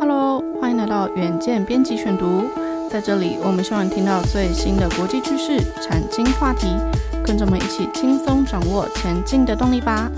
Hello，欢迎来到远见编辑选读。在这里，我们希望听到最新的国际趋势、产经话题，跟着我们一起轻松掌握前进的动力吧。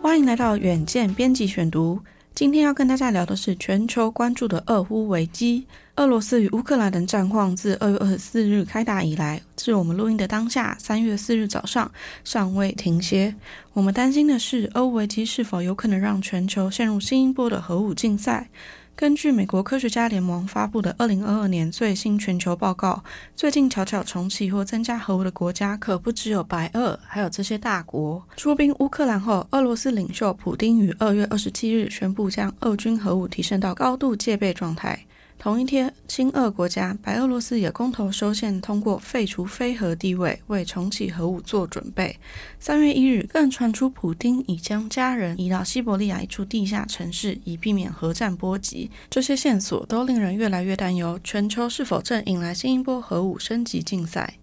欢迎来到远见编辑选读。今天要跟大家聊的是全球关注的俄乌危机。俄罗斯与乌克兰的战况自二月二十四日开打以来，至我们录音的当下，三月四日早上尚未停歇。我们担心的是，俄乌危机是否有可能让全球陷入新一波的核武竞赛？根据美国科学家联盟发布的二零二二年最新全球报告，最近悄悄重启或增加核武的国家可不只有白俄，还有这些大国。出兵乌克兰后，俄罗斯领袖普丁于二月二十七日宣布将俄军核武提升到高度戒备状态。同一天，亲俄国家白俄罗斯也公投修宪，通过废除非核地位，为重启核武做准备。三月一日，更传出普丁已将家人移到西伯利亚一处地下城市，以避免核战波及。这些线索都令人越来越担忧，全球是否正迎来新一波核武升级竞赛？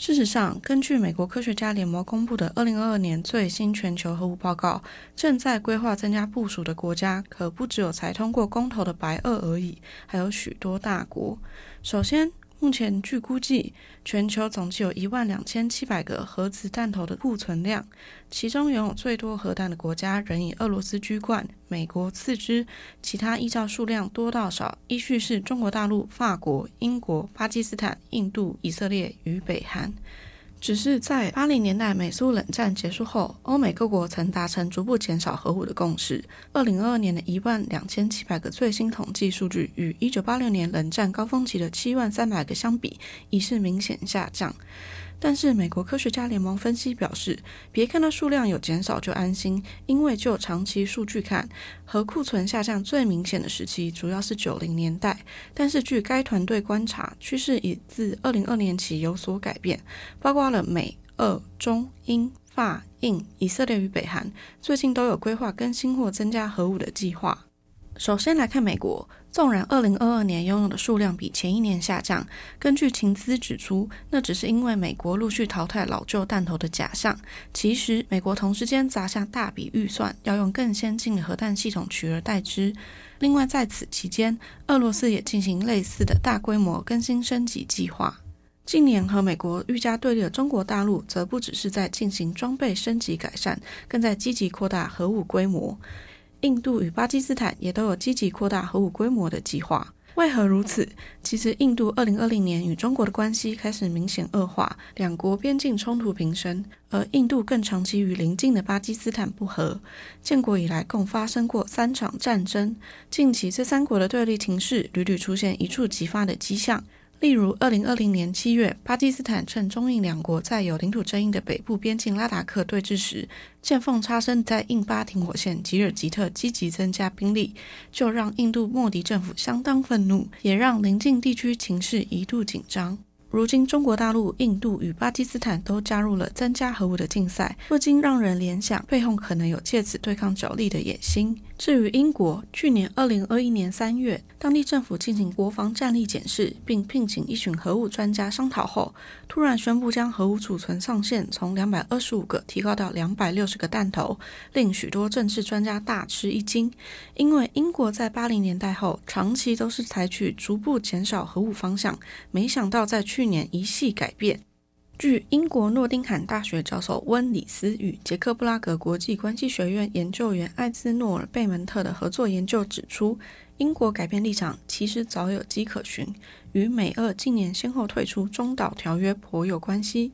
事实上，根据美国科学家联盟公布的二零二二年最新全球核武报告，正在规划增加部署的国家可不只有才通过公投的白俄而已，还有许多大国。首先，目前据估计，全球总计有一万两千七百个核子弹头的库存量，其中拥有最多核弹的国家仍以俄罗斯居冠，美国次之，其他依照数量多到少，依序是中国大陆、法国、英国、巴基斯坦、印度、以色列与北韩。只是在八零年代美苏冷战结束后，欧美各国曾达成逐步减少核武的共识。二零二二年的一万两千七百个最新统计数据，与一九八六年冷战高峰期的七万三百个相比，已是明显下降。但是，美国科学家联盟分析表示，别看到数量有减少就安心，因为就长期数据看，核库存下降最明显的时期主要是九零年代。但是，据该团队观察，趋势已自二零二年起有所改变，包括了美、俄、中、英、法、印、以色列与北韩，最近都有规划更新或增加核武的计划。首先来看美国，纵然二零二二年拥有的数量比前一年下降，根据情资指出，那只是因为美国陆续淘汰老旧弹头的假象。其实，美国同时间砸下大笔预算，要用更先进的核弹系统取而代之。另外，在此期间，俄罗斯也进行类似的大规模更新升级计划。近年和美国愈加对立的中国大陆，则不只是在进行装备升级改善，更在积极扩大核武规模。印度与巴基斯坦也都有积极扩大核武规模的计划。为何如此？其实，印度二零二零年与中国的关系开始明显恶化，两国边境冲突频生，而印度更长期与邻近的巴基斯坦不和。建国以来，共发生过三场战争。近期，这三国的对立情势屡屡出现一触即发的迹象。例如，二零二零年七月，巴基斯坦趁中印两国在有领土争议的北部边境拉达克对峙时，见缝插针在印巴停火线吉尔吉特积极增加兵力，就让印度莫迪政府相当愤怒，也让邻近地区情势一度紧张。如今，中国大陆、印度与巴基斯坦都加入了增加核武的竞赛，不禁让人联想，背后可能有借此对抗角力的野心。至于英国，去年二零二一年三月，当地政府进行国防战力检视，并聘请一群核武专家商讨后，突然宣布将核武储存上限从两百二十五个提高到两百六十个弹头，令许多政治专家大吃一惊。因为英国在八零年代后，长期都是采取逐步减少核武方向，没想到在去年一系改变。据英国诺丁汉大学教授温里斯与捷克布拉格国际关系学院研究员艾兹诺尔贝门特的合作研究指出，英国改变立场其实早有迹可循，与美俄近年先后退出中导条约颇有关系。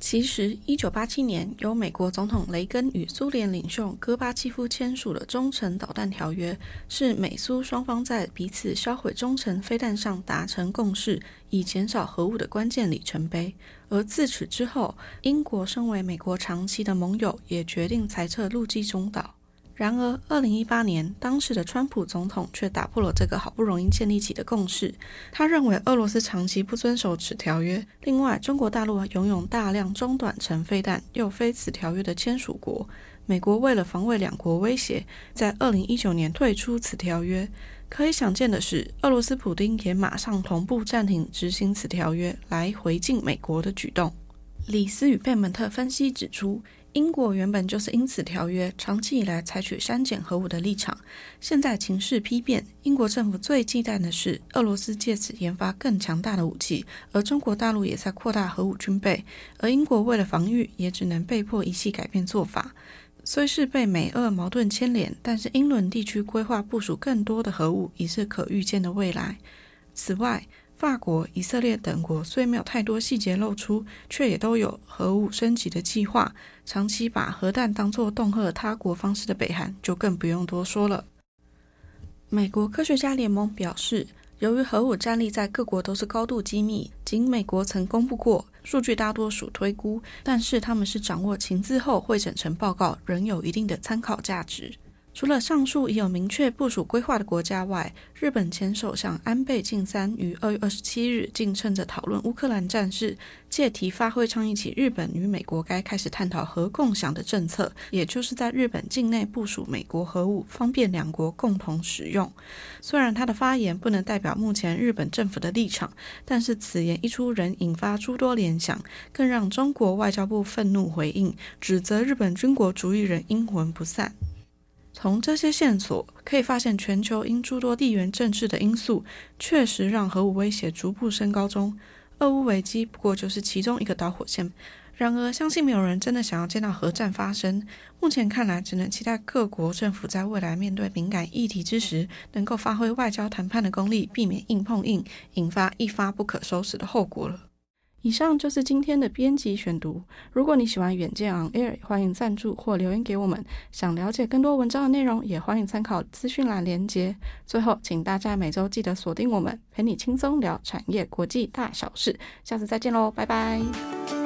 其实，一九八七年由美国总统雷根与苏联领袖戈巴契夫签署的中程导弹条约，是美苏双方在彼此销毁中程飞弹上达成共识，以减少核武的关键里程碑。而自此之后，英国身为美国长期的盟友，也决定裁撤陆基中岛。然而，二零一八年，当时的川普总统却打破了这个好不容易建立起的共识。他认为俄罗斯长期不遵守此条约。另外，中国大陆拥有大量中短程飞弹，又非此条约的签署国。美国为了防卫两国威胁，在二零一九年退出此条约。可以想见的是，俄罗斯普丁也马上同步暂停执行此条约，来回敬美国的举动。里斯与贝门特分析指出。英国原本就是因此条约长期以来采取删减核武的立场，现在情势丕变，英国政府最忌惮的是俄罗斯借此研发更强大的武器，而中国大陆也在扩大核武军备，而英国为了防御，也只能被迫一系改变做法。虽是被美俄矛盾牵连，但是英伦地区规划部署更多的核武，已是可预见的未来。此外，法国、以色列等国虽没有太多细节露出，却也都有核武升级的计划。长期把核弹当作恫吓他国方式的北韩，就更不用多说了。美国科学家联盟表示，由于核武战力在各国都是高度机密，仅美国曾公布过，数据大多属推估，但是他们是掌握情资后汇整成报告，仍有一定的参考价值。除了上述已有明确部署规划的国家外，日本前首相安倍晋三于二月二十七日竟趁着讨论乌克兰战事，借题发挥倡议起日本与美国该开始探讨核共享的政策，也就是在日本境内部署美国核武，方便两国共同使用。虽然他的发言不能代表目前日本政府的立场，但是此言一出，仍引发诸多联想，更让中国外交部愤怒回应，指责日本军国主义人阴魂不散。从这些线索可以发现，全球因诸多地缘政治的因素，确实让核武威胁逐步升高中。俄乌危机不过就是其中一个导火线。然而，相信没有人真的想要见到核战发生。目前看来，只能期待各国政府在未来面对敏感议题之时，能够发挥外交谈判的功力，避免硬碰硬，引发一发不可收拾的后果了。以上就是今天的编辑选读。如果你喜欢远见 On Air，欢迎赞助或留言给我们。想了解更多文章的内容，也欢迎参考资讯栏连接。最后，请大家每周记得锁定我们，陪你轻松聊产业国际大小事。下次再见喽，拜拜。